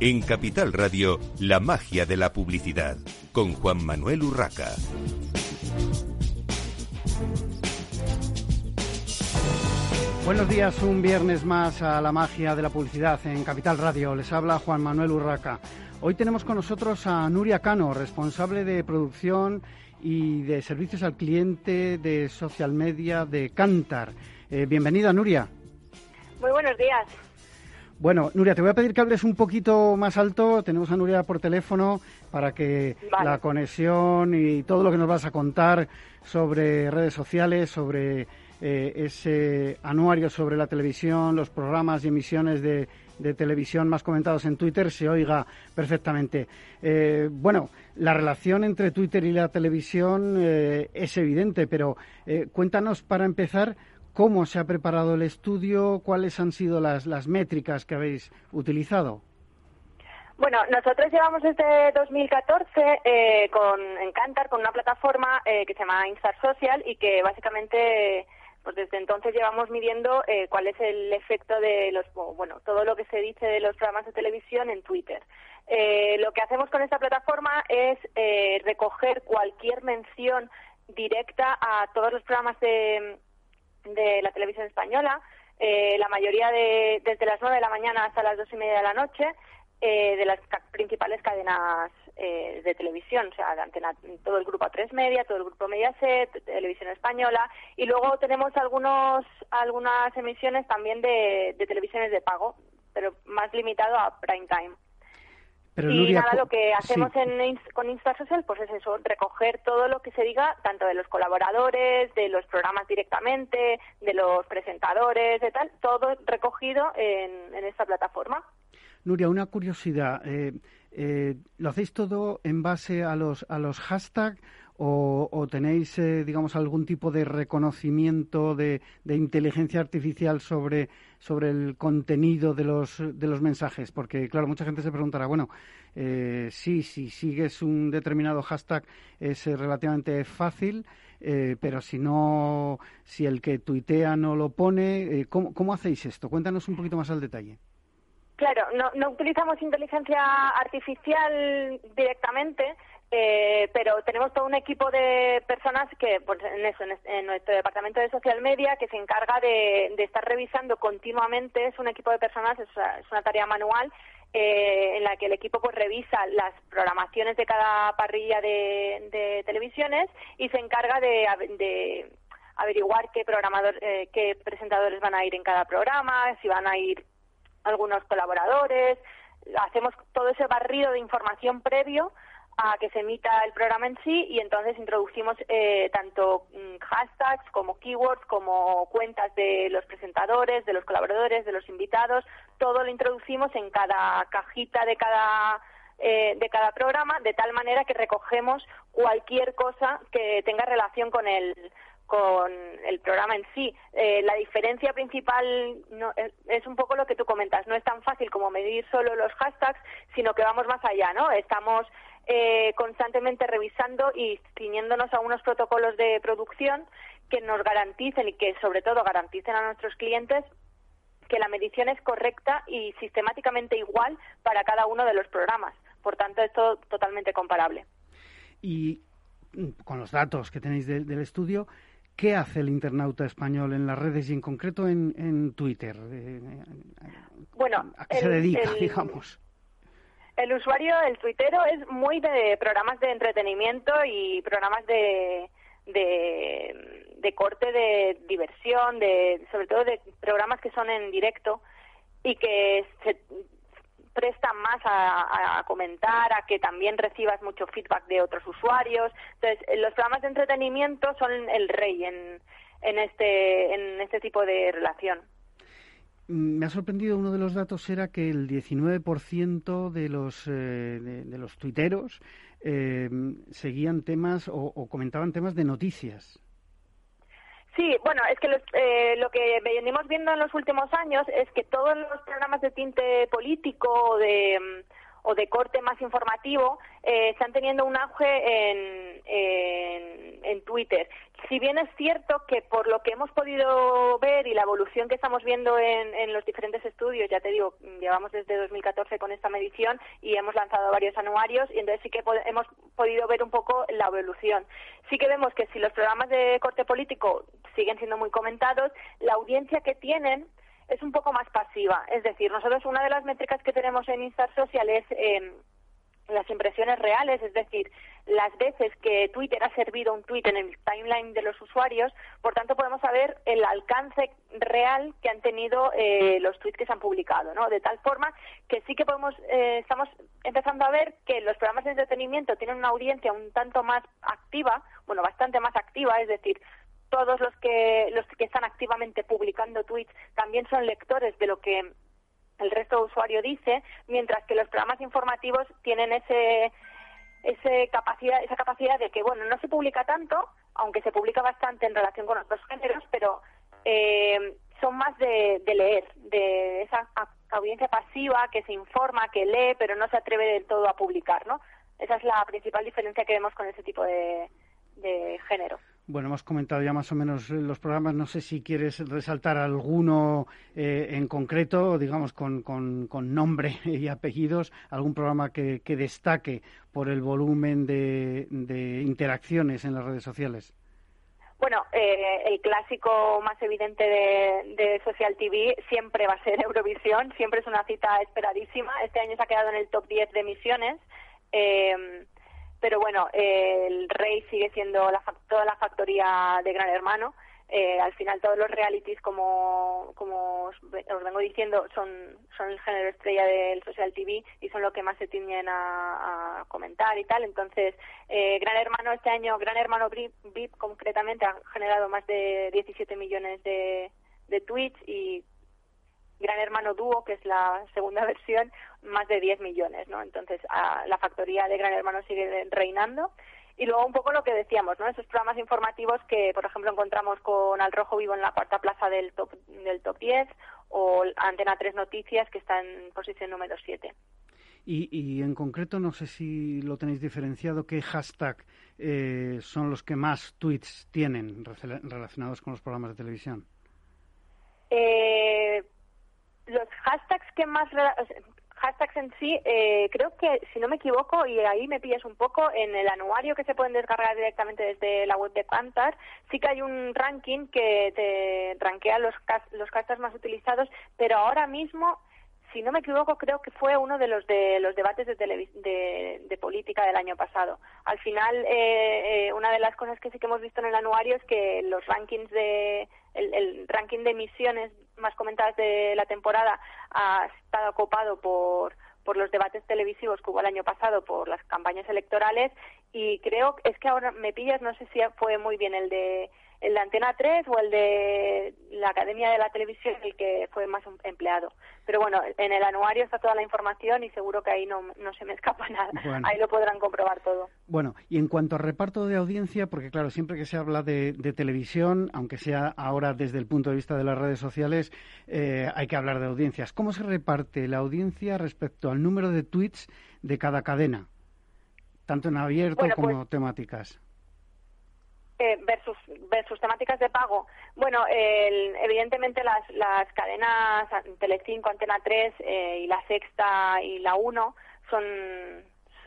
En Capital Radio, la magia de la publicidad, con Juan Manuel Urraca. Buenos días, un viernes más a la magia de la publicidad en Capital Radio. Les habla Juan Manuel Urraca. Hoy tenemos con nosotros a Nuria Cano, responsable de producción y de servicios al cliente de social media de Cantar. Eh, bienvenida, Nuria. Muy buenos días. Bueno, Nuria, te voy a pedir que hables un poquito más alto. Tenemos a Nuria por teléfono para que la conexión y todo lo que nos vas a contar sobre redes sociales, sobre eh, ese anuario sobre la televisión, los programas y emisiones de, televisión más comentados en Twitter se oiga perfectamente. Eh, bueno, la relación entre Twitter y la televisión eh, es evidente, pero cuéntanos para empezar ¿Cómo se ha preparado el estudio? ¿Cuáles han sido las, las métricas que habéis utilizado? Bueno, nosotros llevamos desde 2014 eh, con Encantar, con una plataforma eh, que se llama Instar Social y que básicamente pues desde entonces llevamos midiendo eh, cuál es el efecto de los, bueno, todo lo que se dice de los programas de televisión en Twitter. lo que hacemos con esta plataforma es recoger cualquier mención directa a todos los programas de, de la televisión española, eh, la mayoría de, desde las 9 de la mañana hasta las dos y media de la noche, eh, de las principales cadenas eh, de televisión, o sea, de antena, todo el grupo A3 Media, todo el grupo Mediaset, Televisión Española, y luego tenemos algunos, algunas emisiones también de, de televisiones de pago, pero más limitado a prime time y nada, lo que hacemos en, con InstaSocial pues es eso, recoger todo lo que se diga, tanto de los colaboradores, de los programas directamente, de los presentadores, de tal, todo recogido en, en esta plataforma. Nuria, una curiosidad. Eh, eh, ¿Lo hacéis todo en base a los, a los hashtags o, tenéis, eh, digamos, algún tipo de reconocimiento de, inteligencia artificial sobre, sobre el contenido de los, de los mensajes? Porque, claro, mucha gente se preguntará, bueno, eh, sí, si sigues un determinado hashtag es eh, relativamente fácil, eh, pero si no, si el que tuitea no lo pone, ¿cómo, ¿cómo hacéis esto? Cuéntanos un poquito más al detalle. Claro, no, no utilizamos inteligencia artificial directamente, eh, pero tenemos todo un equipo de personas que, pues, en eso, en, nuestro departamento de social media, que se encarga de, estar revisando continuamente. Es un equipo de personas, es, una tarea manual eh, en la que el equipo pues revisa las programaciones de cada parrilla de, televisiones y se encarga de, averiguar qué programador, eh, qué presentadores van a ir en cada programa, si van a ir algunos colaboradores. Hacemos todo ese barrido de información previo a que se emita el programa en sí y entonces introducimos eh, tanto mm, hashtags como keywords como cuentas de los presentadores, de los colaboradores, de los invitados, todo lo introducimos en cada cajita de cada eh, de cada programa de tal manera que recogemos cualquier cosa que tenga relación con el con el programa en sí. Eh, la diferencia principal no, es, un poco lo que tú comentas. No es tan fácil como medir solo los hashtags, sino que vamos más allá, ¿no? Estamos eh, constantemente revisando y ciñéndonos a unos protocolos de producción que nos garanticen y que sobre todo garanticen a nuestros clientes que la medición es correcta y sistemáticamente igual para cada uno de los programas. Por tanto, es todo totalmente comparable. Y mm, con los datos que tenéis del estudio, ¿qué hace el internauta español en las redes y en concreto en, Twitter? Eh, bueno, ¿a qué se dedica, digamos? El usuario, el tuitero, es muy de programas de entretenimiento y programas de, de, corte de diversión, de sobre todo de programas que son en directo y que se prestan más a, comentar, a que también recibas mucho feedback de otros usuarios. Entonces, los programas de entretenimiento son el rey en, en, este, en este tipo de relación. Me ha sorprendido uno de los datos era que el 19% de los eh, de, los tuiteros eh, seguían temas o, comentaban temas de noticias. Sí, bueno, es que eh, lo que venimos viendo en los últimos años es que todos los programas de tinte político de, o de corte más informativo están teniendo un auge en, en, en Twitter si bien es cierto que por lo que hemos podido ver y la evolución que estamos viendo en, los diferentes estudios, ya te digo, llevamos desde 2014 con esta medición y hemos lanzado varios anuarios y entonces sí que hemos podido ver un poco la evolución. Sí que vemos que si los programas de corte político siguen siendo muy comentados, la audiencia que tienen es un poco más pasiva. Es decir, nosotros una de las métricas que tenemos en Instar Social es eh, las impresiones reales, es decir, las veces que Twitter ha servido un tweet en el timeline de los usuarios, por tanto podemos saber el alcance real que han tenido eh, los tweets que se han publicado, ¿no? De tal forma que sí que podemos, eh, estamos empezando a ver que los programas de entretenimiento tienen una audiencia un tanto más activa, bueno, bastante más activa, es decir, todos los que los que están activamente publicando tweets también son lectores de lo que el resto de usuario dice, mientras que los programas informativos tienen ese, ese capacidad, esa capacidad de que, bueno, no se publica tanto, aunque se publica bastante en relación con otros géneros, pero eh, son más de, leer, de esa audiencia pasiva que se informa, que lee, pero no se atreve del todo a publicar, ¿no? Esa es la principal diferencia que vemos con ese tipo de género. Bueno, hemos comentado ya más o menos los programas. No sé si quieres resaltar alguno eh, en concreto, digamos, con, con, nombre y apellidos, algún programa que, destaque por el volumen de, interacciones en las redes sociales. Bueno, eh, el clásico más evidente de, Social TV siempre va a ser Eurovisión, siempre es una cita esperadísima. Este año se ha quedado en el top 10 de emisiones. Eh, pero bueno, el rey sigue siendo la, toda la factoría de Gran Hermano. Eh, al final todos los realities, como, como os, vengo diciendo, son, son el género estrella del social TV y son lo que más se tienden a, comentar y tal. Entonces, eh, Gran Hermano este año, Gran Hermano VIP, concretamente, ha generado más de 17 millones de, de tweets y Gran Hermano Dúo, que es la segunda versión, más de 10 millones, ¿no? Entonces, la factoría de Gran Hermano sigue reinando. Y luego un poco lo que decíamos, ¿no? Esos programas informativos que, por ejemplo, encontramos con Al Rojo Vivo en la cuarta plaza del top, del top 10 o Antena 3 Noticias que está en posición número 7. Y, y, en concreto, no sé si lo tenéis diferenciado, ¿qué hashtag eh, son los que más tweets tienen relacionados con los programas de televisión? Eh, los hashtags que más hashtags en sí, eh, creo que, si no me equivoco, y ahí me pillas un poco, en el anuario que se pueden descargar directamente desde la web de Pantar, sí que hay un ranking que te rankea los, los hashtags más utilizados, pero ahora mismo si no me equivoco, creo que fue uno de los de los debates de, de, política del año pasado. Al final, eh, eh, una de las cosas que sí que hemos visto en el anuario es que los rankings de el, ranking de emisiones más comentadas de la temporada ha estado copado por por los debates televisivos que hubo el año pasado por las campañas electorales y creo es que ahora me pillas no sé si fue muy bien el de el de Antena 3 o el de la Academia de la Televisión el que fue más empleado. Pero bueno, en el anuario está toda la información y seguro que ahí no, no se me escapa nada. Ahí lo podrán comprobar todo. Bueno, y en cuanto a reparto de audiencia, porque claro, siempre que se habla de, televisión, aunque sea ahora desde el punto de vista de las redes sociales, eh, hay que hablar de audiencias. ¿Cómo se reparte la audiencia respecto al número de tweets de cada cadena? Tanto en abierto como pues temáticas. Eh, versus versus temáticas de pago. Bueno, evidentemente las, las cadenas Telecinco, Antena 3 eh, y la Sexta y la 1 son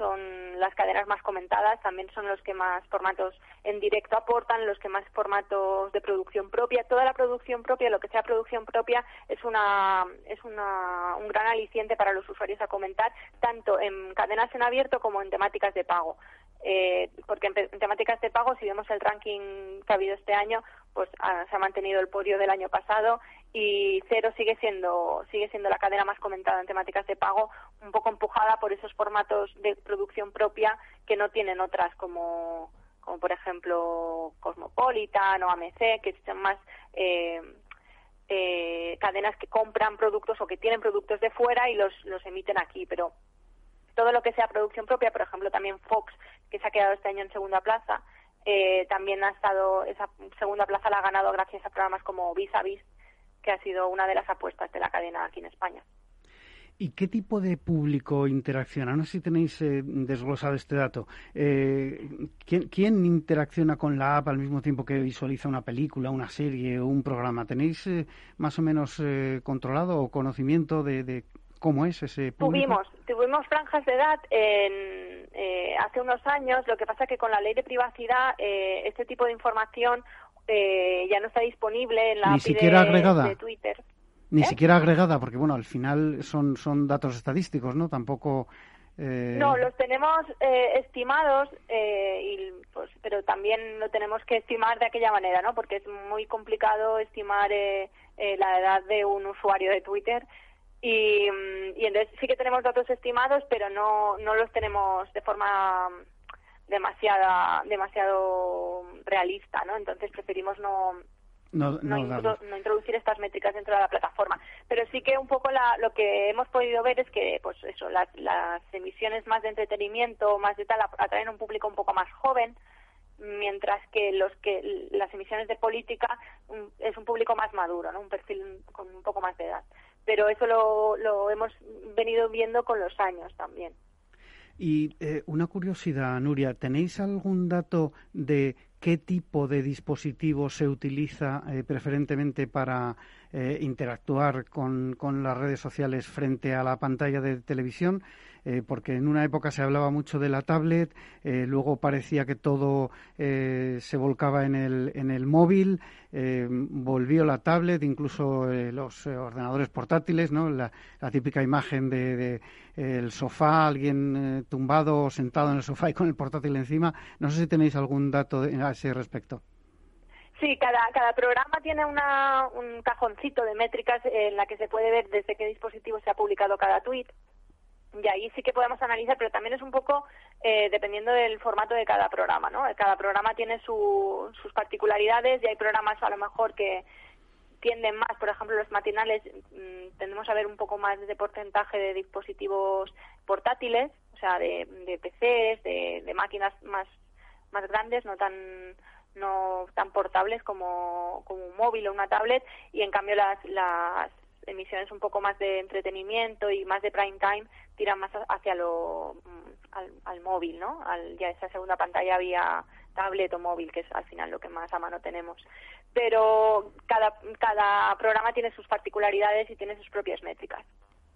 son las cadenas más comentadas, también son los que más formatos en directo aportan, los que más formatos de producción propia. Toda la producción propia, lo que sea producción propia, es una es una, un gran aliciente para los usuarios a comentar, tanto en cadenas en abierto como en temáticas de pago. Eh, porque en, temáticas de pago, si vemos el ranking que ha habido este año, pues ah, se ha mantenido el podio del año pasado y Cero sigue siendo sigue siendo la cadena más comentada en temáticas de pago, un poco empujada por esos formatos de producción propia que no tienen otras como como por ejemplo Cosmopolitan o AMC, que son más eh, eh, cadenas que compran productos o que tienen productos de fuera y los, los emiten aquí, pero todo lo que sea producción propia, por ejemplo también Fox, que se ha quedado este año en segunda plaza, eh, también ha estado, esa segunda plaza la ha ganado gracias a programas como Vis a Vis, que ha sido una de las apuestas de la cadena aquí en España. ¿Y qué tipo de público interacciona? No sé si tenéis eh, desglosado este dato. Eh, ¿quién, interacciona con la app al mismo tiempo que visualiza una película, una serie o un programa? ¿Tenéis eh, más o menos controlado o conocimiento de, cómo es ese público? Tuvimos, tuvimos franjas de edad en, hace unos años. Lo que pasa es que con la ley de privacidad este tipo de información ya no está disponible en la app de, de Twitter. Ni ¿Eh? siquiera agregada, porque bueno, al final son, son datos estadísticos, ¿no? Tampoco. Eh... No, los tenemos eh, estimados, eh, y, pues, pero también lo tenemos que estimar de aquella manera, ¿no? Porque es muy complicado estimar eh, la edad de un usuario de Twitter. Y, mm, y entonces sí que tenemos datos estimados, pero no, no los tenemos de forma demasiada, demasiado realista, ¿no? Entonces preferimos no, no, introducir estas métricas dentro de la plataforma. Pero sí que un poco lo que hemos podido ver es que pues eso, las, emisiones más de entretenimiento, más de tal, atraen a un público un poco más joven, mientras que los que las emisiones de política es un público más maduro, ¿no? un perfil con un poco más de edad. Pero eso lo, lo hemos venido viendo con los años también. Y eh, una curiosidad, Nuria, ¿tenéis algún dato de qué tipo de dispositivo se utiliza eh, preferentemente para eh, interactuar con, con, las redes sociales frente a la pantalla de televisión, eh, porque en una época se hablaba mucho de la tablet, luego parecía que todo se volcaba en el, en el móvil, volvió la tablet, incluso los ordenadores portátiles, ¿no? la, típica imagen de, el sofá, alguien tumbado o sentado en el sofá y con el portátil encima. No sé si tenéis algún dato a ese respecto. Sí, cada, cada programa tiene una, un cajoncito de métricas en la que se puede ver desde qué dispositivo se ha publicado cada tweet. Y ahí sí que podemos analizar, pero también es un poco eh, dependiendo del formato de cada programa, ¿no? Cada programa tiene sus particularidades y hay programas a lo mejor que tienden más, por ejemplo, los matinales mm, tendemos a ver un poco más de porcentaje de dispositivos portátiles, o sea, de, de PCs, de, de máquinas más más grandes, no tan no tan portables como, como un móvil o una tablet y en cambio las, las emisiones un poco más de entretenimiento y más de prime time tiran más hacia lo mm, al, móvil, ¿no? Al, ya esa segunda pantalla vía tablet o móvil, que es al final lo que más a mano tenemos. Pero cada, cada programa tiene sus particularidades y tiene sus propias métricas.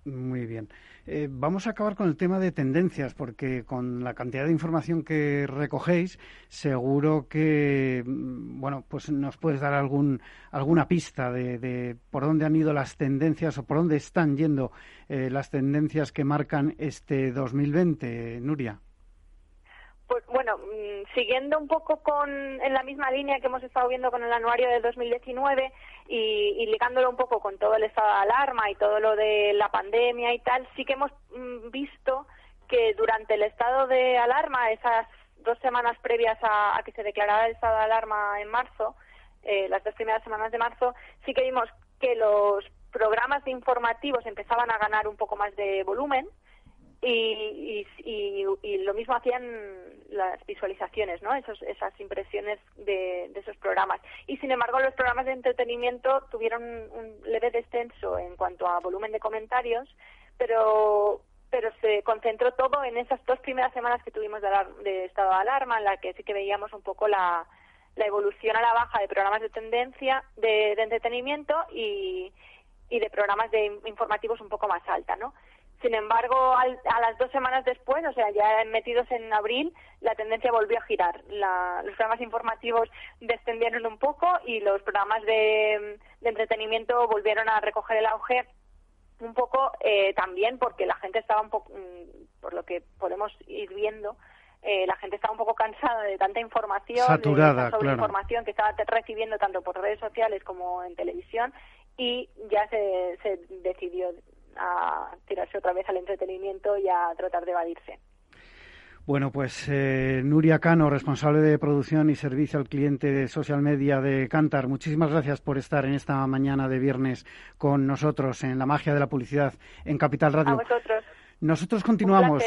Muy bien. Eh, vamos a acabar con el tema de tendencias, porque con la cantidad de información que recogéis, seguro que, mm, bueno, pues nos puedes dar algún, alguna pista de, por dónde han ido las tendencias o por dónde están yendo eh, las tendencias que marcan este 2020, Nuria. Pues bueno, mm, siguiendo un poco con en la misma línea que hemos estado viendo con el anuario del 2019 y, y ligándolo un poco con todo el estado de alarma y todo lo de la pandemia y tal, sí que hemos mm, visto que durante el estado de alarma, esas dos semanas previas a, que se declarara el estado de alarma en marzo, eh, las dos primeras semanas de marzo, sí que vimos que los programas de informativos empezaban a ganar un poco más de volumen y, y, lo mismo hacían las visualizaciones, ¿no? Esos, esas impresiones de, esos programas. Y sin embargo, los programas de entretenimiento tuvieron un leve descenso en cuanto a volumen de comentarios, pero pero se concentró todo en esas dos primeras semanas que tuvimos de, estado de alarma, en la que sí que veíamos un poco la, la evolución a la baja de programas de tendencia, de, de entretenimiento y, y de programas de informativos un poco más alta, ¿no? Sin embargo, a las dos semanas después, o sea, ya metidos en abril, la tendencia volvió a girar. los programas informativos descendieron un poco y los programas de, entretenimiento volvieron a recoger el auge un poco eh, también porque la gente estaba un poco, mm, por lo que podemos ir viendo, eh, la gente estaba un poco cansada de tanta información, Saturada, de información que estaba recibiendo tanto por redes sociales como en televisión y ya se, se decidió a tirarse otra vez al entretenimiento y a tratar de evadirse. Bueno, pues eh, Nuria Cano, responsable de producción y servicio al cliente de social media de Cantar, muchísimas gracias por estar en esta mañana de viernes con nosotros en la magia de la publicidad en Capital Radio. A vosotros. Nosotros continuamos.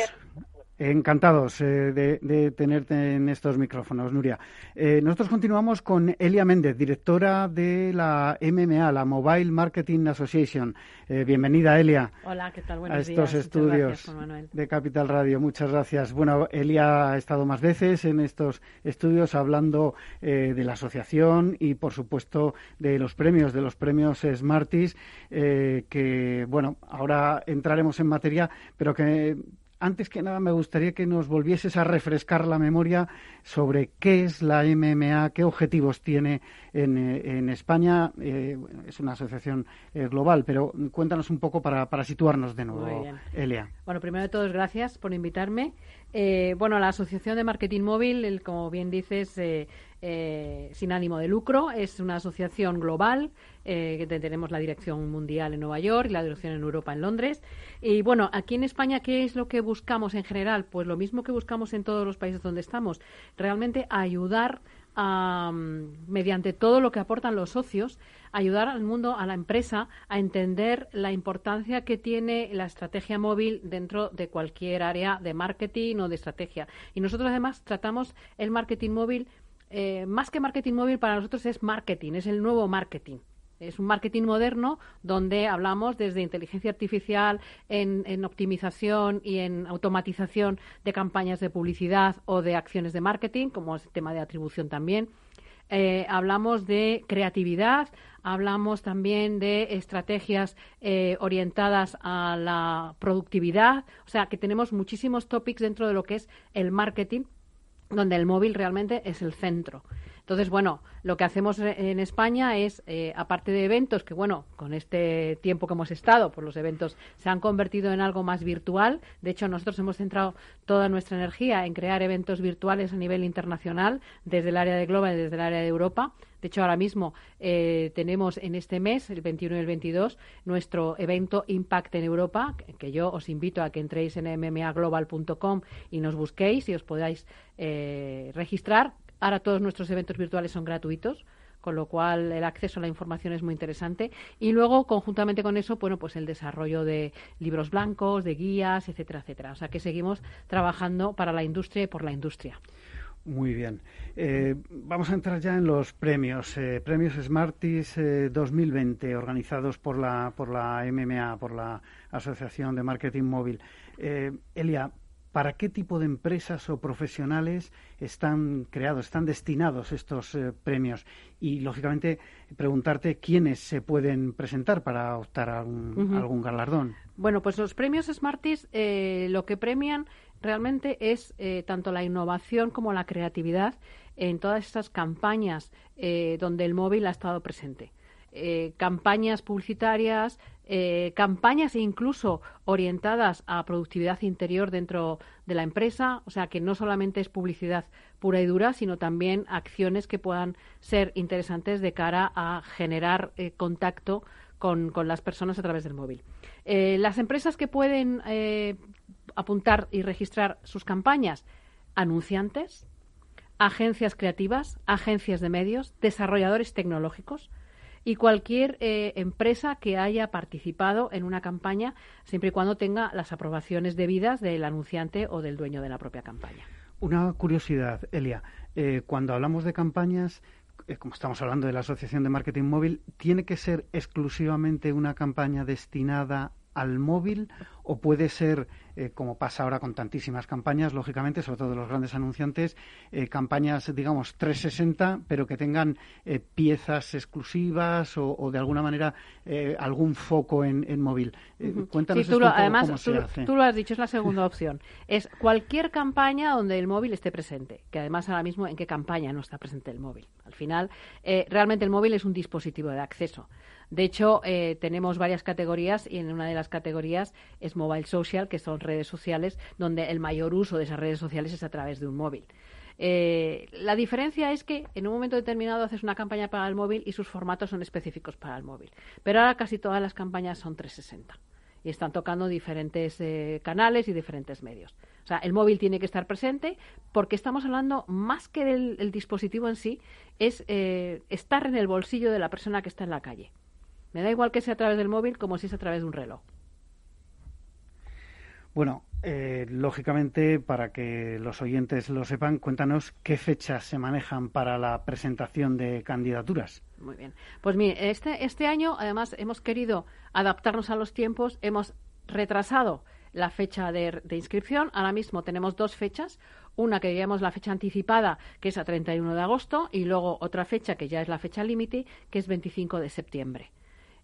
Encantados eh, de, tenerte en estos micrófonos, Nuria. Eh, nosotros continuamos con Elia Méndez, directora de la MMA, la Mobile Marketing Association. Eh, bienvenida, Elia. Hola, ¿qué tal? Buenos a estos estudios de Capital Radio. Muchas gracias. Bueno, Elia ha estado más veces en estos estudios hablando de la asociación y, por supuesto, de los premios, de los premios Smarties, que, bueno, ahora entraremos en materia, pero que antes que nada me gustaría que nos volvieses a refrescar la memoria sobre qué es la MMA, qué objetivos tiene en, eh, España. Eh, es una asociación eh, global, pero cuéntanos un poco para, para situarnos de nuevo, Elia. Bueno, primero de todo, gracias por invitarme. bueno, la Asociación de Marketing Móvil, como bien dices, eh, sin ánimo de lucro. Es una asociación global eh, que tenemos la dirección mundial en Nueva York y la dirección en Europa en Londres. Y bueno, aquí en España, ¿qué es lo que buscamos en general? Pues lo mismo que buscamos en todos los países donde estamos. Realmente ayudar a, mediante todo lo que aportan los socios, ayudar al mundo, a la empresa, a entender la importancia que tiene la estrategia móvil dentro de cualquier área de marketing o de estrategia. Y nosotros además tratamos el marketing móvil eh, más que marketing móvil para nosotros es marketing, es el nuevo marketing. Es un marketing moderno donde hablamos desde inteligencia artificial en, optimización y en automatización de campañas de publicidad o de acciones de marketing, como es el tema de atribución también. Eh, hablamos de creatividad, hablamos también de estrategias eh, orientadas a la productividad, o sea que tenemos muchísimos topics dentro de lo que es el marketing donde el móvil realmente es el centro. Entonces, bueno, lo que hacemos en España es, eh, aparte de eventos, que bueno, con este tiempo que hemos estado, pues los eventos se han convertido en algo más virtual. De hecho, nosotros hemos centrado toda nuestra energía en crear eventos virtuales a nivel internacional, desde el área de Global y desde el área de Europa. De hecho, ahora mismo eh, tenemos en este mes, el 21 y el 22, nuestro evento Impact en Europa, que yo os invito a que entréis en mmaglobal.com y nos busquéis y os podáis eh, registrar Ahora todos nuestros eventos virtuales son gratuitos con lo cual el acceso a la información es muy interesante. Y luego, conjuntamente con eso, bueno, pues el desarrollo de libros blancos, de guías, etcétera, etcétera. O sea que seguimos trabajando para la industria y por la industria. Muy bien. Eh, vamos a entrar ya en los premios. Eh, premios Smarties 2020, eh, organizados por la, por la MMA, por la Asociación de Marketing Móvil. Elia, ¿Para qué tipo de empresas o profesionales están creados, están destinados estos eh, premios? Y, lógicamente, preguntarte quiénes se pueden presentar para optar a, algún galardón. Bueno, pues los premios Smarties eh, lo que premian realmente es eh, tanto la innovación como la creatividad en todas estas campañas donde el móvil ha estado presente. Campañas publicitarias, eh, campañas incluso orientadas a productividad interior dentro de la empresa, o sea que no solamente es publicidad pura y dura, sino también acciones que puedan ser interesantes de cara a generar eh, contacto con, las personas a través del móvil. Eh, las empresas que pueden apuntar y registrar sus campañas, anunciantes, agencias creativas, agencias de medios, desarrolladores tecnológicos, y cualquier eh, empresa que haya participado en una campaña, siempre y cuando tenga las aprobaciones debidas del anunciante o del dueño de la propia campaña. Una curiosidad, Elia. Eh, cuando hablamos de campañas, eh, como estamos hablando de la Asociación de Marketing Móvil, ¿tiene que ser exclusivamente una campaña destinada al móvil o puede ser, eh, como pasa ahora con tantísimas campañas, lógicamente, sobre todo los grandes anunciantes, eh, campañas, digamos, 360, pero que tengan eh, piezas exclusivas o, de alguna manera algún foco en, móvil. Cuéntanos tú lo, además, tú, lo has dicho, es la segunda opción. Es cualquier campaña donde el móvil esté presente, que además ahora mismo en qué campaña no está presente el móvil. Al final, realmente el móvil es un dispositivo de acceso. De hecho, eh, tenemos varias categorías y en una de las categorías es mobile social, que son redes sociales, donde el mayor uso de esas redes sociales es a través de un móvil. Eh, la diferencia es que en un momento determinado haces una campaña para el móvil y sus formatos son específicos para el móvil. Pero ahora casi todas las campañas son 360 y están tocando diferentes eh, canales y diferentes medios. O sea, el móvil tiene que estar presente porque estamos hablando más que del dispositivo en sí, es estar en el bolsillo de la persona que está en la calle. Me da igual que sea a través del móvil como si es a través de un reloj. Bueno, eh, lógicamente, para que los oyentes lo sepan, cuéntanos qué fechas se manejan para la presentación de candidaturas. Muy bien. Pues mire, este, este año, además, hemos querido adaptarnos a los tiempos, hemos retrasado la fecha de, inscripción. Ahora mismo tenemos dos fechas. Una que diríamos la fecha anticipada, que es a 31 de agosto, y luego otra fecha que ya es la fecha límite, que es 25 de septiembre.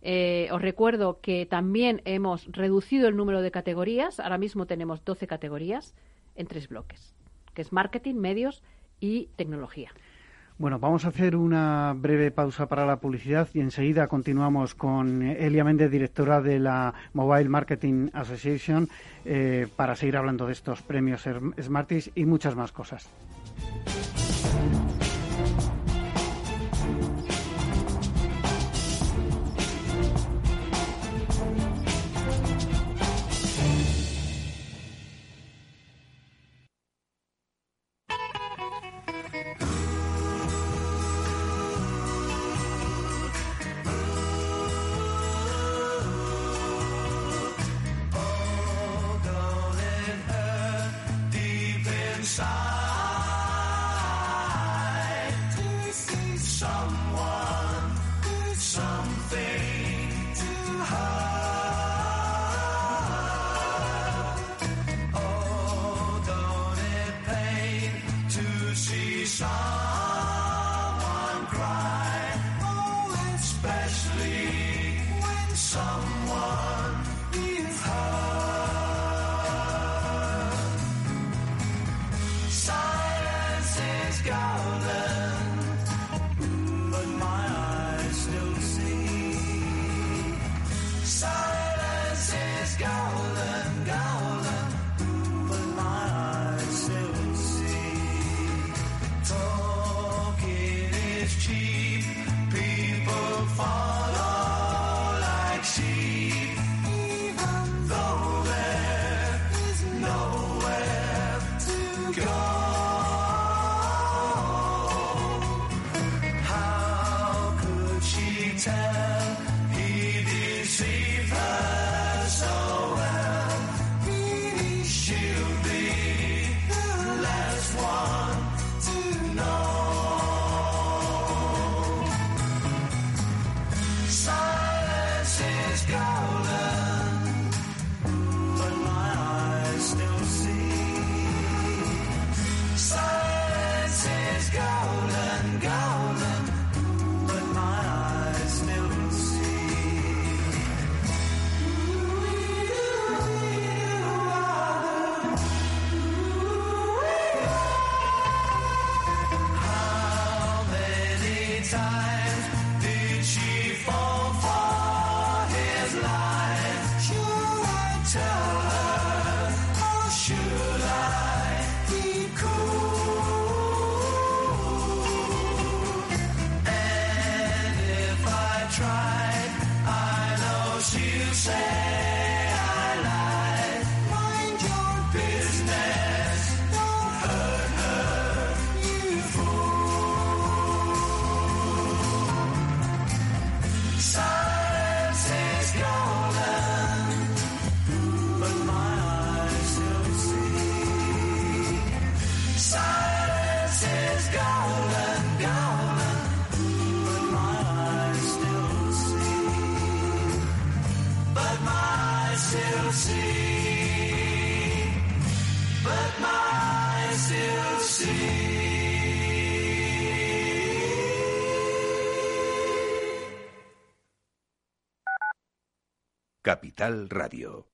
Eh, os recuerdo que también hemos reducido el número de categorías. Ahora mismo tenemos 12 categorías en tres bloques, que es marketing, medios y tecnología. Bueno, vamos a hacer una breve pausa para la publicidad y enseguida continuamos con Elia Méndez, directora de la Mobile Marketing Association, eh, para seguir hablando de estos premios Smarties y muchas más cosas. Radio.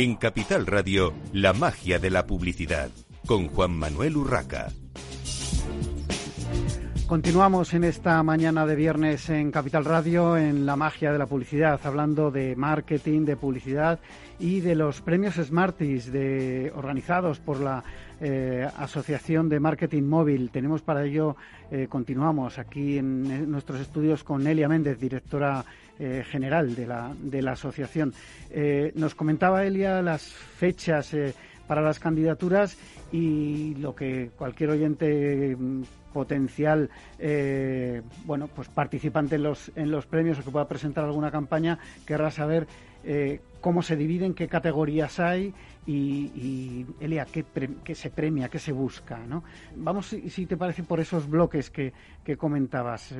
En Capital Radio, la magia de la publicidad, con Juan Manuel Urraca. Continuamos en esta mañana de viernes en Capital Radio, en la magia de la publicidad, hablando de marketing, de publicidad y de los premios Smarties de, organizados por la eh, Asociación de Marketing Móvil. Tenemos para ello, eh, continuamos aquí en nuestros estudios con Elia Méndez, directora eh, general de la, de la asociación. Eh, nos comentaba Elia las fechas eh, para las candidaturas y lo que cualquier oyente mm, potencial bueno pues participante en los en los premios o que pueda presentar alguna campaña querrá saber cómo se dividen qué categorías hay y, Elia qué, qué, se premia qué se busca no vamos si, te parece por esos bloques que, que comentabas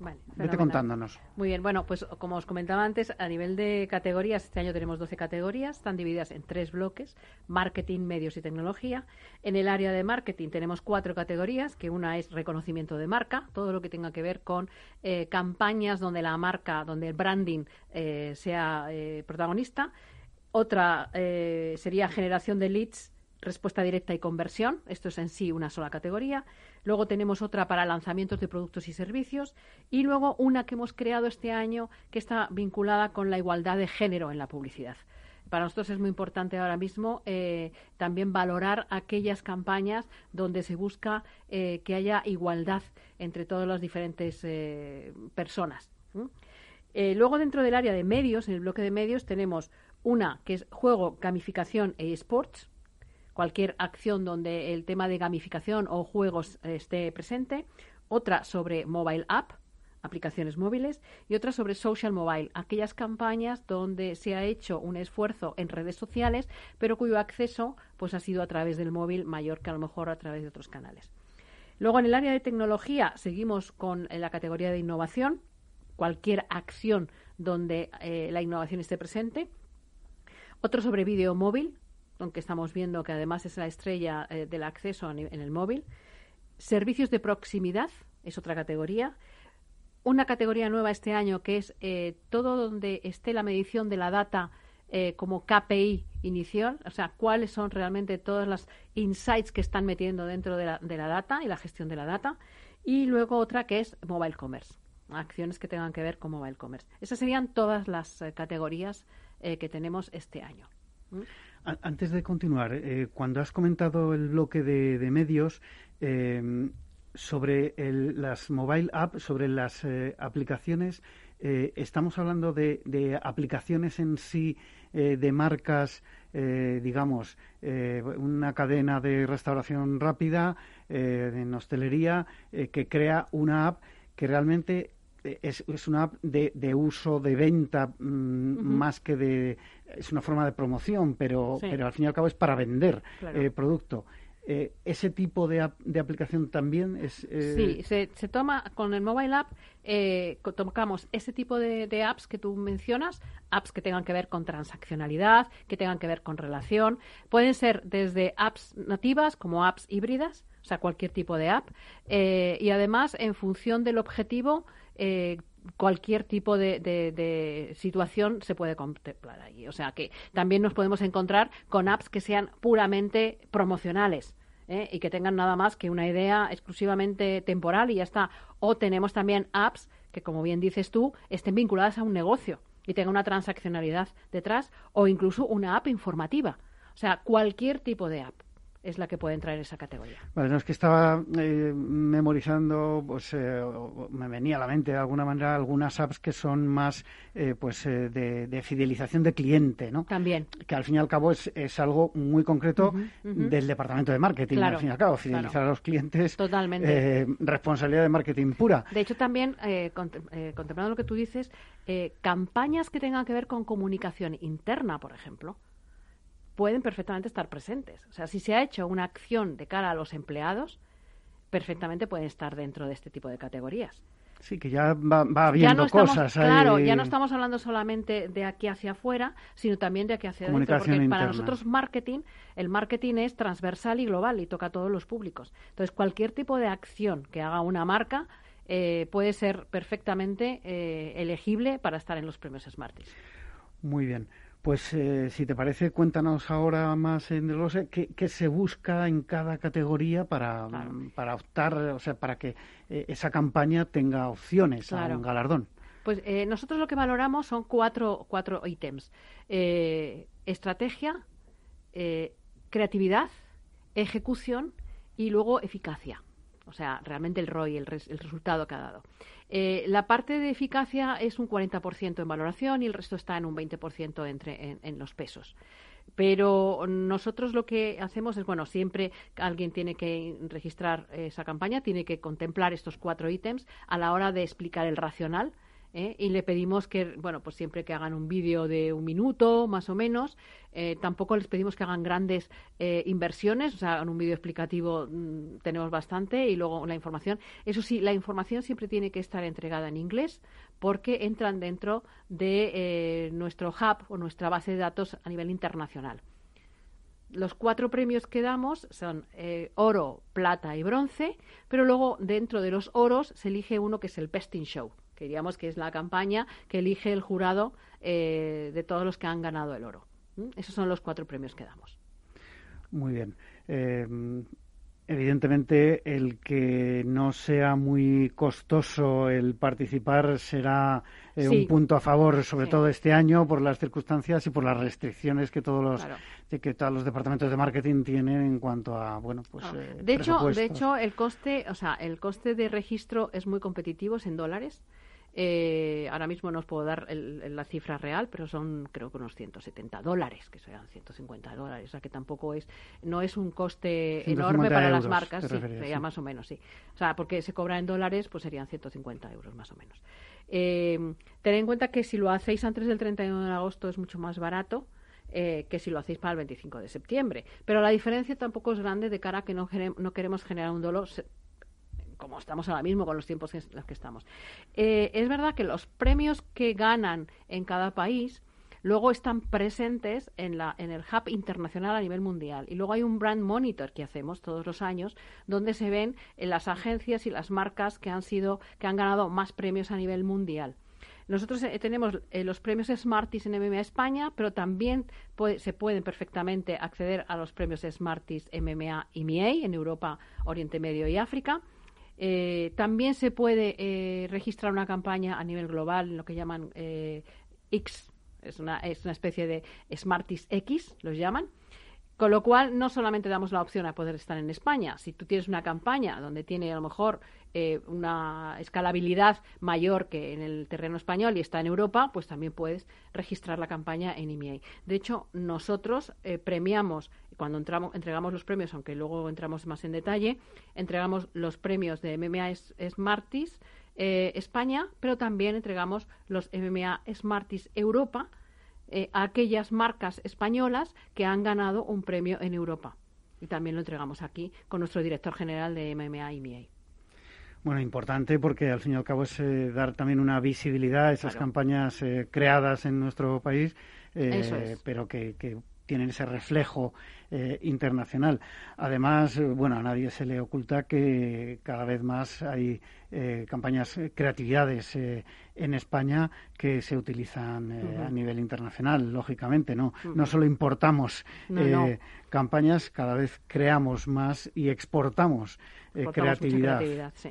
Vale, Vete contándonos. Muy bien, bueno, pues como os comentaba antes, a nivel de categorías, este año tenemos 12 categorías, están divididas en tres bloques, marketing, medios y tecnología. En el área de marketing tenemos cuatro categorías, que una es reconocimiento de marca, todo lo que tenga que ver con eh, campañas donde la marca, donde el branding eh, sea eh, protagonista. Otra sería generación de leads respuesta directa y conversión. Esto es en sí una sola categoría. Luego tenemos otra para lanzamientos de productos y servicios. Y luego una que hemos creado este año que está vinculada con la igualdad de género en la publicidad. Para nosotros es muy importante ahora mismo eh, también valorar aquellas campañas donde se busca eh, que haya igualdad entre todas las diferentes eh, personas. luego dentro del área de medios, en el bloque de medios, tenemos una que es juego, gamificación e esports cualquier acción donde el tema de gamificación o juegos esté presente, otra sobre mobile app, aplicaciones móviles, y otra sobre social mobile, aquellas campañas donde se ha hecho un esfuerzo en redes sociales, pero cuyo acceso pues ha sido a través del móvil mayor que a lo mejor a través de otros canales. Luego en el área de tecnología seguimos con la categoría de innovación, cualquier acción donde eh, la innovación esté presente. Otro sobre vídeo móvil, aunque estamos viendo que además es la estrella eh, del acceso en el móvil. Servicios de proximidad es otra categoría. Una categoría nueva este año que es eh, todo donde esté la medición de la data eh, como KPI inicial, o sea, cuáles son realmente todas las insights que están metiendo dentro de la, de la data y la gestión de la data. Y luego otra que es mobile commerce, acciones que tengan que ver con mobile commerce. Esas serían todas las categorías que tenemos este año. Antes de continuar, eh, cuando has comentado el bloque de, medios eh, sobre las mobile apps, sobre las eh, aplicaciones, estamos hablando de, aplicaciones en sí, de marcas, digamos, una cadena de restauración rápida, en hostelería, que crea una app que realmente es, una app de, uso, de venta, mm, más que de... Es una forma de promoción, pero, pero al fin y al cabo es para vender eh, producto. Eh, ¿Ese tipo de, de, aplicación también es...? Eh, sí, se, se, toma con el mobile app, eh, tocamos ese tipo de, de, apps que tú mencionas, apps que tengan que ver con transaccionalidad, que tengan que ver con relación. Pueden ser desde apps nativas como apps híbridas, o sea, cualquier tipo de app. y además, en función del objetivo, eh, cualquier tipo de, situación se puede contemplar allí. O sea que también nos podemos encontrar con apps que sean puramente promocionales. ¿eh? y que tengan nada más que una idea exclusivamente temporal y ya está. O tenemos también apps que, como bien dices tú, estén vinculadas a un negocio y tengan una transaccionalidad detrás o incluso una app informativa. O sea, cualquier tipo de app es la que puede entrar en esa categoría. Bueno, es que estaba eh, memorizando, pues eh, me venía a la mente de alguna manera algunas apps que son más eh, pues de, fidelización de cliente, ¿no? También. Que al fin y al cabo es, es algo muy concreto del departamento de marketing, al fin y al cabo, fidelizar a los clientes. Totalmente. responsabilidad de marketing pura. De hecho, también, contemplando lo que tú dices, campañas que tengan que ver con comunicación interna, por ejemplo, pueden perfectamente estar presentes. O sea, si se ha hecho una acción de cara a los empleados, perfectamente pueden estar dentro de este tipo de categorías. Sí, que ya va, habiendo cosas. Claro, ya no estamos hablando solamente de aquí hacia afuera, sino también de aquí hacia adentro. Porque para nosotros marketing, el marketing es transversal y global y toca a todos los públicos. Entonces, cualquier tipo de acción que haga una marca eh, puede ser perfectamente eh, elegible para estar en los premios Smarties. Muy bien. Pues eh, si te parece, cuéntanos ahora más en desglose qué, qué se busca en cada categoría para, para optar, o sea, para que eh, esa campaña tenga opciones a un galardón. Pues eh, nosotros lo que valoramos son cuatro, cuatro ítems. estrategia, creatividad, ejecución y luego eficacia. O sea, realmente el ROI, el, el resultado que ha dado. Eh, la parte de eficacia es un 40% en valoración y el resto está en un 20% entre, en, los pesos. Pero nosotros lo que hacemos es, bueno, siempre alguien tiene que registrar esa campaña, tiene que contemplar estos cuatro ítems a la hora de explicar el racional ¿eh? y le pedimos que, bueno, pues siempre que hagan un vídeo de un minuto, más o menos, eh, tampoco les pedimos que hagan grandes eh, inversiones, o sea, en un vídeo explicativo mm, tenemos bastante y luego la información. Eso sí, la información siempre tiene que estar entregada en inglés porque entran dentro de nuestro hub o nuestra base de datos a nivel internacional. Los cuatro premios que damos son oro, plata y bronce, pero luego dentro de los oros se elige uno que es el Best in Show que diríamos que es la campaña que elige el jurado eh, de todos los que han ganado el oro. Esos son los cuatro premios que damos. Muy bien. Eh, evidentemente, el que no sea muy costoso el participar será eh, un punto a favor, sobre todo este año, por las circunstancias y por las restricciones que todos los que todos los departamentos de marketing tienen en cuanto a bueno pues. de hecho, de hecho, el coste, o sea, el coste de registro es muy competitivo, es en dólares. Eh, ahora mismo no os puedo dar la cifra real, pero son creo que unos 170 dólares, que sean 150 dólares. O sea que tampoco es, no es un coste enorme para las marcas, sí, sería más o menos, sí. O sea, porque se cobra en dólares, pues serían 150 euros más o menos. Eh, tened en cuenta que si lo hacéis antes del 31 de agosto es mucho más barato. Eh, que si lo hacéis para el 25 de septiembre. Pero la diferencia tampoco es grande de cara a que no, no queremos generar un dolor como estamos ahora mismo con los tiempos en los que estamos. Eh, es verdad que los premios que ganan en cada país luego están presentes en, el hub internacional a nivel mundial. Y luego hay un brand monitor que hacemos todos los años, donde se ven las agencias y las marcas que han sido, que han ganado más premios a nivel mundial. Nosotros eh, tenemos eh, los premios Smarties en MMA España, pero también se pueden perfectamente acceder a los premios Smarties MMA y MIA en Europa, Oriente Medio y África. Eh, también se puede eh, registrar una campaña a nivel global, lo que llaman eh, X, es una, es una especie de Smarties X, los llaman. Con lo cual, no solamente damos la opción a poder estar en España. Si tú tienes una campaña donde tiene a lo mejor una escalabilidad mayor que en el terreno español y está en Europa, pues también puedes registrar la campaña en EMEA. De hecho, nosotros premiamos cuando entramos, entregamos los premios, aunque luego entramos más en detalle, entregamos los premios de MMA Smarties eh, España, pero también entregamos los MMA Smarties Europa eh, a aquellas marcas españolas que han ganado un premio en Europa. Y también lo entregamos aquí con nuestro director general de MMA y MIA. Bueno, importante porque al fin y al cabo es eh, dar también una visibilidad a esas campañas creadas en nuestro país, pero que, que, tienen ese reflejo eh, internacional. Además, eh, bueno, a nadie se le oculta que cada vez más hay eh, campañas, creatividades en España que se utilizan a nivel internacional, lógicamente, ¿no? No solo importamos campañas, cada vez creamos más y exportamos creatividad,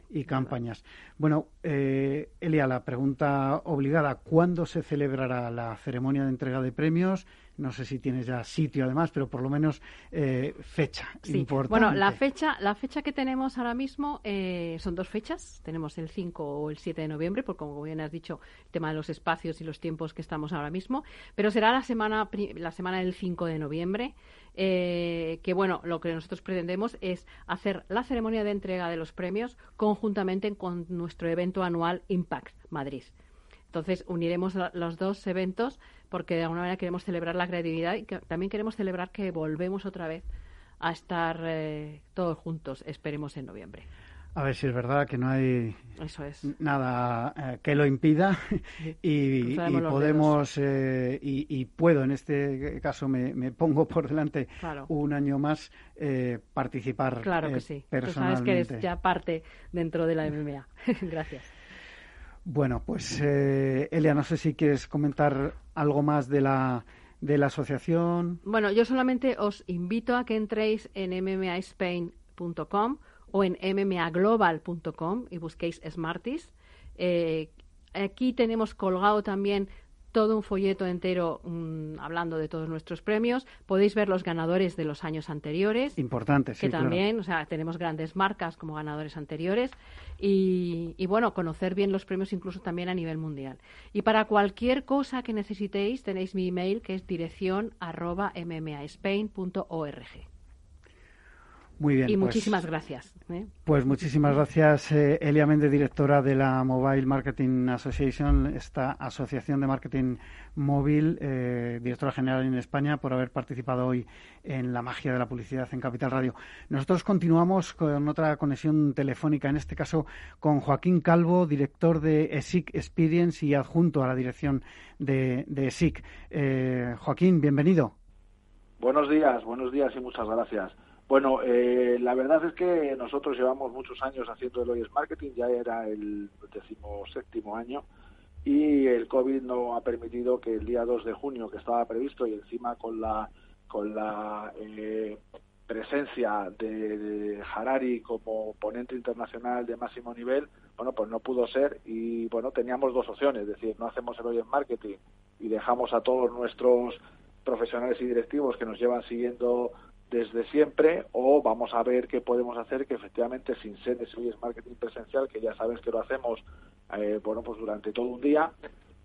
y campañas. Bueno, Elia, la pregunta obligada, ¿cuándo se celebrará la ceremonia de entrega de premios? No sé si tienes ya sitio además, pero por lo menos eh, fecha sí. importante. Bueno, la fecha, la fecha que tenemos ahora mismo eh, son dos fechas. Tenemos el 5 o el 7 de noviembre, porque como bien has dicho, el tema de los espacios y los tiempos que estamos ahora mismo. Pero será la semana, la semana del 5 de noviembre. Eh, que bueno, lo que nosotros pretendemos es hacer la ceremonia de entrega de los premios conjuntamente con nuestro evento anual Impact Madrid. Entonces uniremos los dos eventos porque de alguna manera queremos celebrar la creatividad y también queremos celebrar que volvemos otra vez a estar eh, todos juntos, esperemos en noviembre. A ver si es verdad que no hay nada eh, que lo impida y, podemos eh, y, puedo en este caso me, pongo por delante un año más participar claro que sí. personalmente. Tú sabes que eres ya parte dentro de la MMA. Gracias. Bueno, pues eh, Elia, no sé si quieres comentar algo más de la, de la asociación. Bueno, yo solamente os invito a que entréis en mmaspain.com o en mmaglobal.com y busquéis Smarties. Eh, aquí tenemos colgado también todo un folleto entero mm, hablando de todos nuestros premios. Podéis ver los ganadores de los años anteriores. Importante, sí. Que también, o sea, tenemos grandes marcas como ganadores anteriores. Y, y, bueno, conocer bien los premios incluso también a nivel mundial. Y para cualquier cosa que necesitéis, tenéis mi email que es dirección arroba mmaspain.org. Muy bien. Y pues muchísimas gracias. ¿eh? Pues muchísimas gracias, eh, Elia Méndez, directora de la Mobile Marketing Association, esta asociación de marketing móvil, eh, directora general en España, por haber participado hoy en la magia de la publicidad en Capital Radio. Nosotros continuamos con otra conexión telefónica, en este caso con Joaquín Calvo, director de ESIC Experience y adjunto a la dirección de, de ESIC. Joaquín, bienvenido. Buenos días, buenos días y muchas gracias. Bueno, eh, la verdad es que nosotros llevamos muchos años haciendo el Oyes Marketing, ya era el decimoséptimo año, y el COVID no ha permitido que el día 2 de junio, que estaba previsto, y encima con la, con la eh, presencia de, Harari como ponente internacional de máximo nivel, bueno, pues no pudo ser, y bueno, teníamos dos opciones, es decir, no hacemos el Oyes Marketing y dejamos a todos nuestros profesionales y directivos que nos llevan siguiendo desde siempre o vamos a ver qué podemos hacer que efectivamente sin ser ese marketing presencial que ya sabes que lo hacemos eh, bueno pues durante todo un día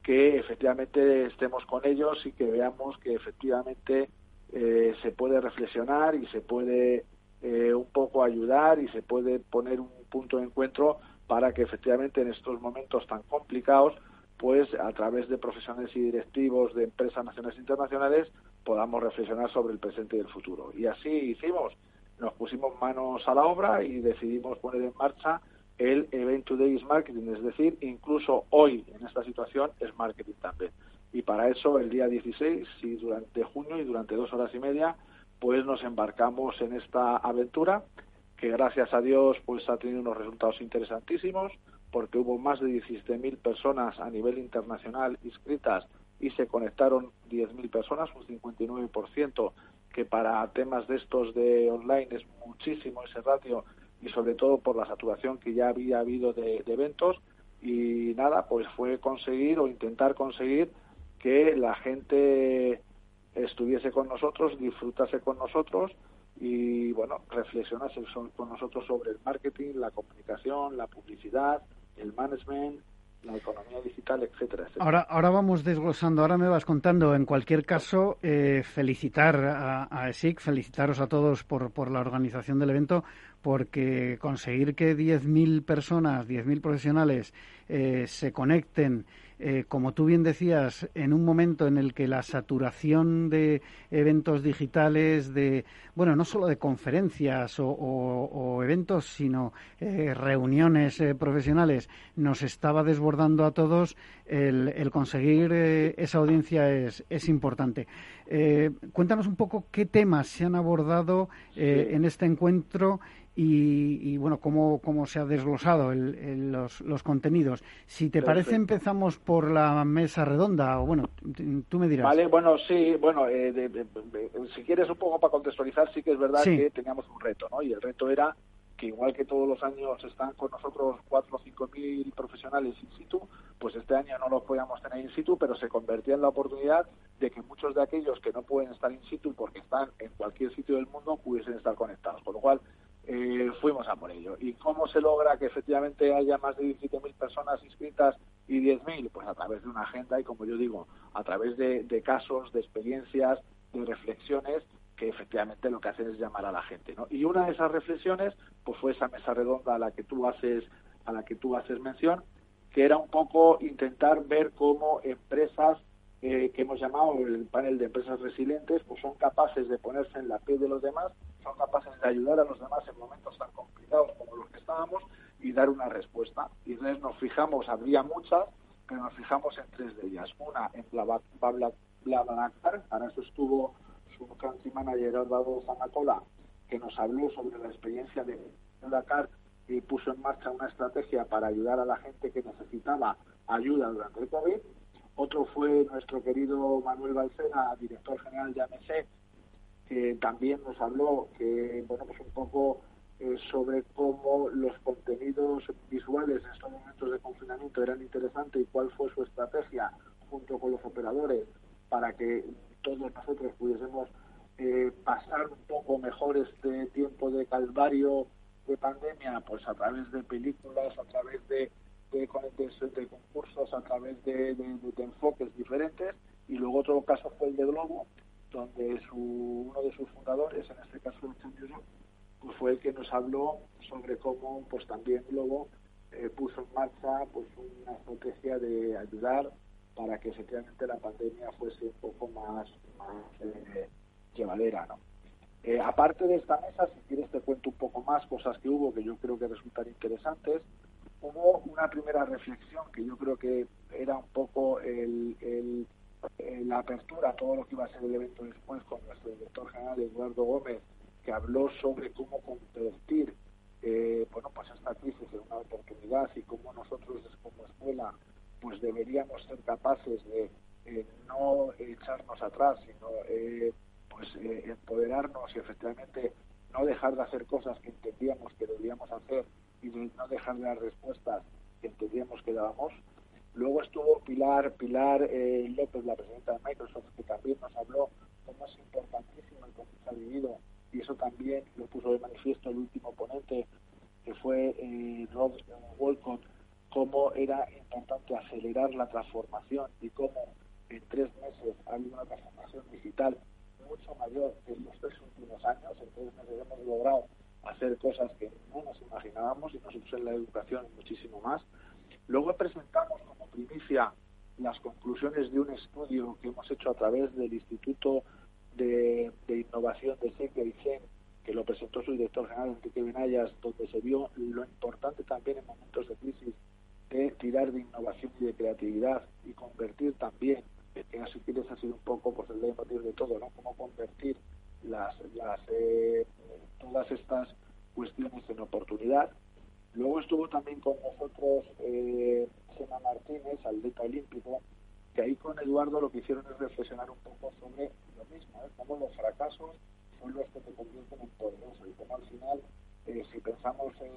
que efectivamente estemos con ellos y que veamos que efectivamente eh, se puede reflexionar y se puede eh, un poco ayudar y se puede poner un punto de encuentro para que efectivamente en estos momentos tan complicados pues a través de profesionales y directivos de empresas nacionales e internacionales podamos reflexionar sobre el presente y el futuro. Y así hicimos, nos pusimos manos a la obra y decidimos poner en marcha el Event Today is Marketing, es decir, incluso hoy en esta situación es marketing también. Y para eso el día 16 y durante junio y durante dos horas y media pues nos embarcamos en esta aventura que gracias a Dios pues ha tenido unos resultados interesantísimos porque hubo más de 17.000 personas a nivel internacional inscritas y se conectaron 10.000 personas, un 59%, que para temas de estos de online es muchísimo ese ratio y sobre todo por la saturación que ya había habido de, eventos. Y nada, pues fue conseguir o intentar conseguir que la gente estuviese con nosotros, disfrutase con nosotros y bueno, reflexionase con nosotros sobre el marketing, la comunicación, la publicidad, el management, la economía digital, etcétera, Ahora, ahora vamos desglosando, ahora me vas contando. En cualquier caso, eh, felicitar a, a, ESIC, felicitaros a todos por, por la organización del evento, porque conseguir que 10.000 personas, 10.000 profesionales eh, se conecten eh, como tú bien decías, en un momento en el que la saturación de eventos digitales, de, bueno, no solo de conferencias o, eventos, sino eh, reuniones eh, profesionales, nos estaba desbordando a todos, el, conseguir esa audiencia es, es importante. cuéntanos un poco qué temas se han abordado en este encuentro y, bueno, cómo, cómo se ha desglosado los, los, contenidos. Si te parece, empezamos por la mesa redonda, o bueno, tú me dirás. Vale, bueno, sí, bueno, eh, si quieres un poco para contextualizar, sí que es verdad que teníamos un reto, ¿no? Y el reto era que igual que todos los años están con nosotros cuatro o cinco mil profesionales in situ, pues este año no los podíamos tener in situ, pero se convertía en la oportunidad de que muchos de aquellos que no pueden estar in situ porque están en cualquier sitio del mundo pudiesen estar conectados. Con lo cual, eh, fuimos a por ello. ¿Y cómo se logra que efectivamente haya más de 17.000 personas inscritas y 10.000? Pues a través de una agenda y, como yo digo, a través de, casos, de experiencias, de reflexiones que efectivamente lo que hacen es llamar a la gente. ¿no? Y una de esas reflexiones pues fue esa mesa redonda a la que tú haces a la que tú haces mención, que era un poco intentar ver cómo empresas eh, que hemos llamado el panel de empresas resilientes, pues son capaces de ponerse en la piel de los demás, son capaces de ayudar a los demás en momentos tan complicados como los que estábamos y dar una respuesta. Y entonces nos fijamos, habría muchas, pero nos fijamos en tres de ellas. Una en BlaBlaCar, para eso estuvo su country manager Álvaro Zanacola, que nos habló sobre la experiencia de BlaBlaCar y puso en marcha una estrategia para ayudar a la gente que necesitaba ayuda durante el COVID otro fue nuestro querido Manuel Balcena, director general de AMC, también nos habló que, bueno, pues un poco eh, sobre cómo los contenidos visuales en estos momentos de confinamiento eran interesantes y cuál fue su estrategia junto con los operadores para que todos nosotros pudiésemos eh, pasar un poco mejor este tiempo de calvario de pandemia, pues a través de películas, a través de de, concursos a través de, enfoques diferentes. Y luego otro caso fue el de Globo donde su, uno de sus fundadores en este caso el pues fue el que nos habló sobre cómo pues también Globo eh, puso en marcha pues una estrategia de ayudar para que efectivamente la pandemia fuese un poco más, más eh, llevadera ¿no? Eh, aparte de esta mesa, si quieres te cuento un poco más cosas que hubo que yo creo que resultan interesantes hubo una primera reflexión que yo creo que era un poco el, la apertura todo lo que iba a ser el evento después con nuestro director general Eduardo Gómez, que habló sobre cómo convertir eh, bueno, pues esta crisis en una oportunidad y cómo nosotros como escuela pues deberíamos ser capaces de eh, no echarnos atrás, sino eh, pues empoderarnos y efectivamente no dejar de hacer cosas que entendíamos que deberíamos hacer y no dejar de dar respuestas que entendíamos que dábamos. Luego estuvo Pilar, Pilar eh, López, la presidenta de Microsoft, que también nos habló cómo es importantísimo el se ha vivido y eso también lo puso de manifiesto el último ponente, que fue eh, Rod Wolcott, cómo era importante acelerar la transformación y cómo en tres meses ha habido una transformación digital mucho mayor que en los tres últimos años. En tres meses hemos logrado hacer cosas que no nos imaginábamos y nosotros en la educación muchísimo más. Luego presentamos como primicia las conclusiones de un estudio que hemos hecho a través del Instituto de, Innovación de SECA y CEN, que lo presentó su director general Enrique Benayas, donde se vio lo importante también en momentos de crisis de tirar de innovación y de creatividad y convertir también, que ha sido un poco pues el leitmotiv de todo, ¿no? Cómo convertir las, las eh, todas estas cuestiones en oportunidad. Luego estuvo también con nosotros eh, Sena Martínez, atleta olímpico, que ahí con Eduardo lo que hicieron es reflexionar un poco sobre lo mismo, ¿eh? cómo los fracasos son los que te convierten en poderoso y cómo al final, eh, si pensamos en,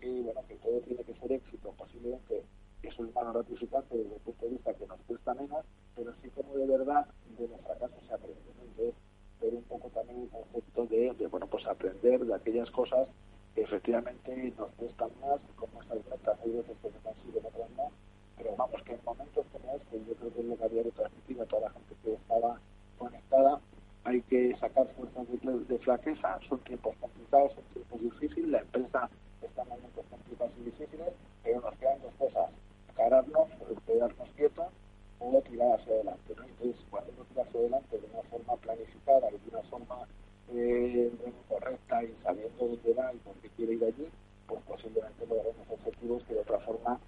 que, bueno, que todo tiene que ser éxito, posiblemente eso es más gratificante desde el punto de vista que nos cuesta menos, pero sí como de verdad de los fracasos se aprende. Entonces, ver un poco también el concepto de, bueno, pues aprender de aquellas cosas efectivamente nos cuestan más, como estas metas, hay veces que se consiguen, otras no, pero vamos, que en momentos como este, yo creo que es lo que había que transmitir a toda la gente que estaba conectada, hay que sacar fuerzas de, de flaqueza, son tiempos complicados, son tiempos difíciles, la empresa está en momentos complicados y difíciles, pero nos quedan dos cosas, pararnos, quedarnos quietos o tirar hacia adelante. Entonces, cuando uno tira hacia adelante de una forma planificada y de una forma eh, correcta y sabiendo dónde va y por qué quiere ir allí, pues posiblemente lograremos objetivos que de otra forma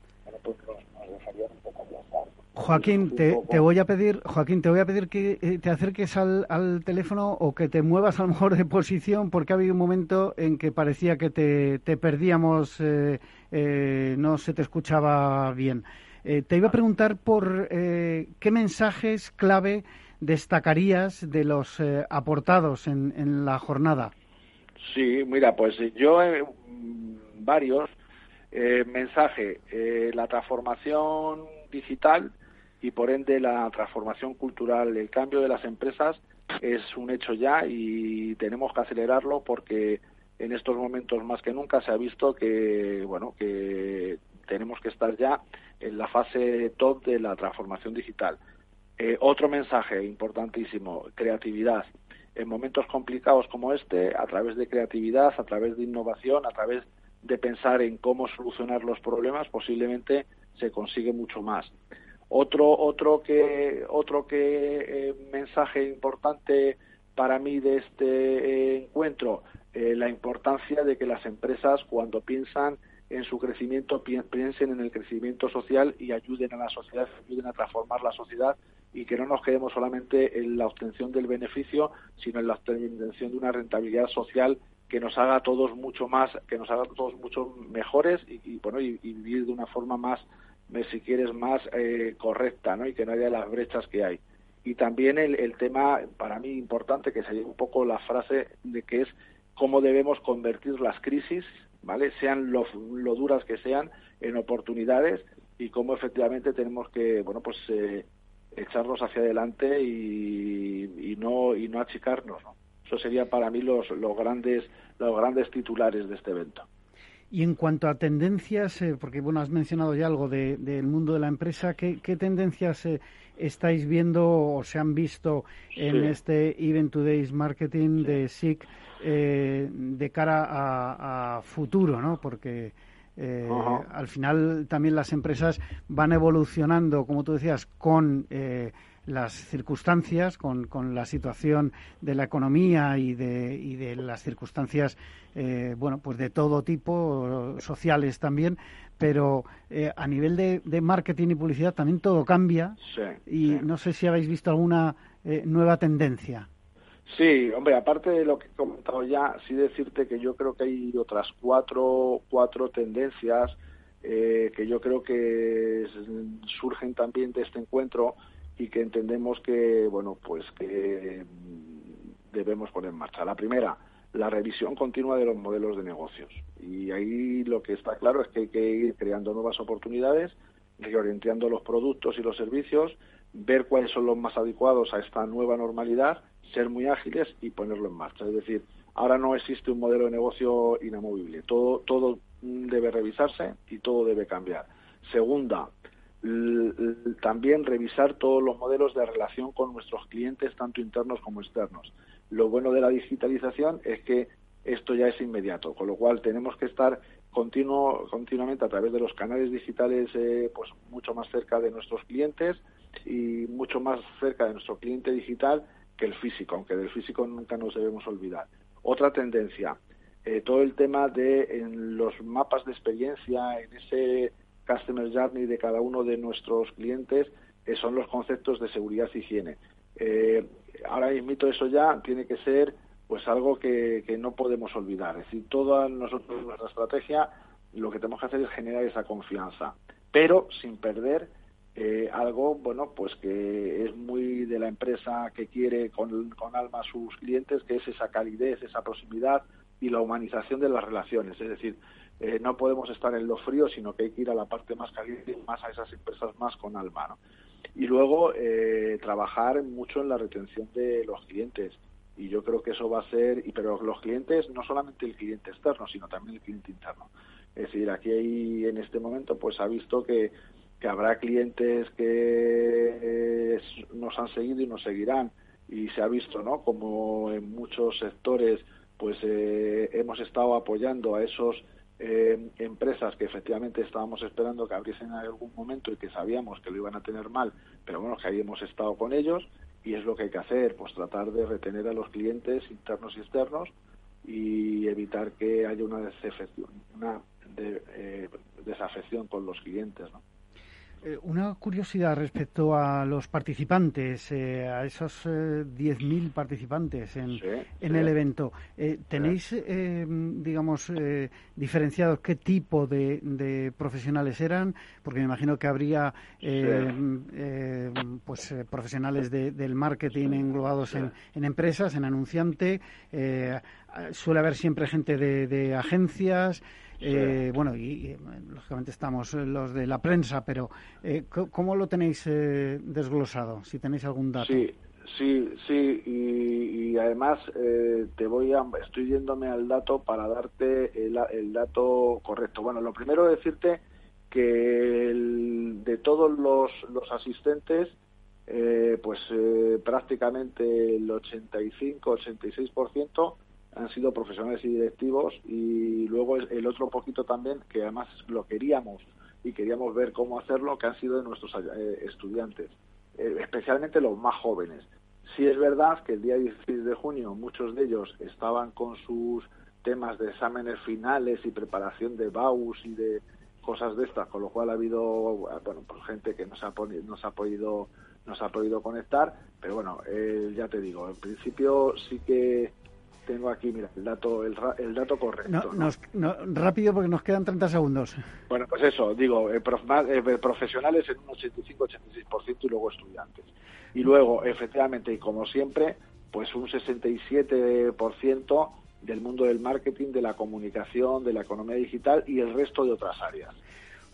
pues nos, dejarían un poco aplazar. Joaquín, te, te, voy a pedir, Joaquín, te voy a pedir que eh, te acerques al, al, teléfono o que te muevas a lo mejor de posición, porque ha habido un momento en que parecía que te, te perdíamos, eh, eh, no se te escuchaba bien. Eh, te iba a preguntar por eh, qué mensajes clave destacarías de los eh, aportados en, la jornada. Sí, mira, pues yo eh, varios eh, mensaje, eh, la transformación digital y por ende la transformación cultural, el cambio de las empresas es un hecho ya y tenemos que acelerarlo porque en estos momentos más que nunca se ha visto que bueno que tenemos que estar ya en la fase top de la transformación digital. Eh, otro mensaje importantísimo, creatividad. En momentos complicados como este, a través de creatividad, a través de innovación, a través de pensar en cómo solucionar los problemas, posiblemente se consigue mucho más. Otro, otro que, otro que eh, mensaje importante para mí de este eh, encuentro, la importancia de que las empresas cuando piensan en su crecimiento piensen en el crecimiento social y ayuden a la sociedad, ayuden a transformar la sociedad y que no nos quedemos solamente en la obtención del beneficio, sino en la obtención de una rentabilidad social que nos haga a todos mucho más, que nos haga todos mucho mejores y, bueno y, vivir de una forma más, si quieres, más eh, correcta, ¿no? Y que no haya las brechas que hay. Y también el, el tema, para mí importante, que sería un poco la frase de que es cómo debemos convertir las crisis, ¿vale? Sean lo, lo duras que sean, en oportunidades y cómo efectivamente tenemos que, bueno, pues eh, echarnos hacia adelante y, y, no y no achicarnos, ¿no? Eso sería para mí los, los, grandes, los grandes titulares de este evento. Y en cuanto a tendencias, eh, porque bueno, has mencionado ya algo de, del mundo de la empresa, ¿qué, qué tendencias eh, estáis viendo o se han visto en este Event Today's Marketing de SIC eh, de cara a, a, futuro, ¿no? Porque eh, al final también las empresas van evolucionando, como tú decías, con eh, las circunstancias, con, con, la situación de la economía y de, y de las circunstancias, eh, bueno, pues de todo tipo, sociales también, pero eh, a nivel de, de, marketing y publicidad también todo cambia. Y no sé si habéis visto alguna eh, nueva tendencia. Sí, hombre, aparte de lo que he comentado ya, sí decirte que yo creo que hay otras cuatro, cuatro tendencias eh, que yo creo que surgen también de este encuentro y que entendemos que, bueno, pues que debemos poner en marcha. La primera, la revisión continua de los modelos de negocios. Y ahí lo que está claro es que hay que ir creando nuevas oportunidades, reorientando los productos y los servicios, ver cuáles son los más adecuados a esta nueva normalidad, ser muy ágiles y ponerlo en marcha. Es decir, ahora no existe un modelo de negocio inamovible. Todo, todo debe revisarse y todo debe cambiar. Segunda, también revisar todos los modelos de relación con nuestros clientes, tanto internos como externos. Lo bueno de la digitalización es que esto ya es inmediato, con lo cual tenemos que estar continuo, continuamente a través de los canales digitales eh, pues mucho más cerca de nuestros clientes y mucho más cerca de nuestro cliente digital que el físico, aunque del físico nunca nos debemos olvidar. Otra tendencia, eh, todo el tema de en los mapas de experiencia, en ese Customer Journey de cada uno de nuestros clientes eh, son los conceptos de seguridad y higiene. Eh, ahora mismo eso ya tiene que ser pues algo que, no podemos olvidar. Es decir, toda nosotros nuestra estrategia lo que tenemos que hacer es generar esa confianza, pero sin perder eh, algo bueno pues que es muy de la empresa que quiere con, con alma a sus clientes, que es esa calidez, esa proximidad y la humanización de las relaciones. Es decir, eh, no podemos estar en lo frío, sino que hay que ir a la parte más caliente, más a esas empresas más con alma. ¿no? Y luego eh, trabajar mucho en la retención de los clientes. Y yo creo que eso va a ser, y pero los clientes, no solamente el cliente externo, sino también el cliente interno. Es decir, aquí hay, en este momento pues ha visto que, que habrá clientes que eh, nos han seguido y nos seguirán. Y se ha visto, ¿no? Como en muchos sectores pues hemos estado apoyando a esos eh, empresas que efectivamente estábamos esperando que abriesen en algún momento y que sabíamos que lo iban a tener mal, pero bueno, que ahí hemos estado con ellos y es lo que hay que hacer, pues tratar de retener a los clientes internos y externos y evitar que haya una una de, eh, desafección con los clientes, ¿no? Eh, una curiosidad respecto a los participantes, eh, a esos 10.000 participantes en, el evento. ¿Tenéis, digamos, diferenciados qué tipo de, profesionales eran? Porque me imagino que habría pues profesionales del marketing englobados en, empresas, en anunciante. suele haber siempre gente de agencias. Eh, bueno, y, lógicamente estamos los de la prensa, pero eh, ¿cómo lo tenéis eh, desglosado? Si tenéis algún dato. Sí, sí, sí, y, además te voy a, estoy yéndome al dato para darte el, dato correcto. Bueno, lo primero es decirte que de todos los, los asistentes, pues prácticamente el 85-86% han sido profesionales y directivos y luego el otro poquito también que además lo queríamos y queríamos ver cómo hacerlo que han sido de nuestros eh, estudiantes eh, especialmente los más jóvenes. Sí es verdad que el día 16 de junio muchos de ellos estaban con sus temas de exámenes finales y preparación de BAUS y de cosas de estas con lo cual ha habido bueno pues gente que nos ha, nos ha podido nos ha podido conectar pero bueno eh, ya te digo en principio sí que tengo aquí, mira, el dato, el, el dato correcto. rápido porque nos quedan 30 segundos. Bueno, pues eso, digo, eh, eh, profesionales en un 85-86% y luego estudiantes. Y luego, efectivamente, y como siempre, pues un 67% del mundo del marketing, de la comunicación, de la economía digital y el resto de otras áreas.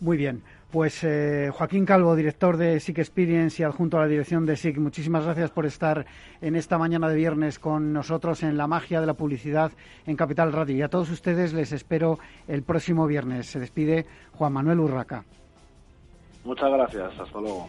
Muy bien. Pues eh, Joaquín Calvo, director de SIC Experience y adjunto a la dirección de SIC, muchísimas gracias por estar en esta mañana de viernes con nosotros en la magia de la publicidad en Capital Radio. Y a todos ustedes les espero el próximo viernes. Se despide Juan Manuel Urraca. Muchas gracias. Hasta luego.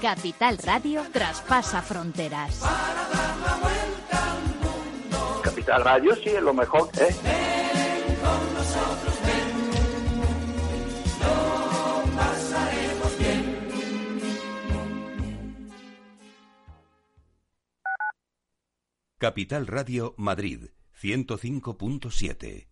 Capital Radio traspasa fronteras. Para dar la vuelta Capital Radio sí es lo mejor, ¿eh? Ven con nosotros, ven. Lo pasaremos bien. Capital Radio Madrid 105.7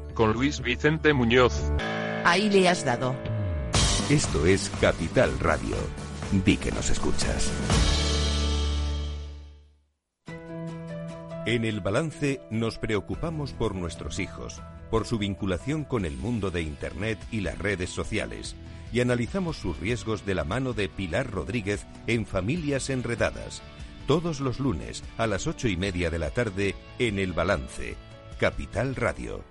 con Luis Vicente Muñoz. Ahí le has dado. Esto es Capital Radio. Di que nos escuchas. En el balance nos preocupamos por nuestros hijos, por su vinculación con el mundo de Internet y las redes sociales, y analizamos sus riesgos de la mano de Pilar Rodríguez en Familias Enredadas, todos los lunes a las ocho y media de la tarde en el balance, Capital Radio.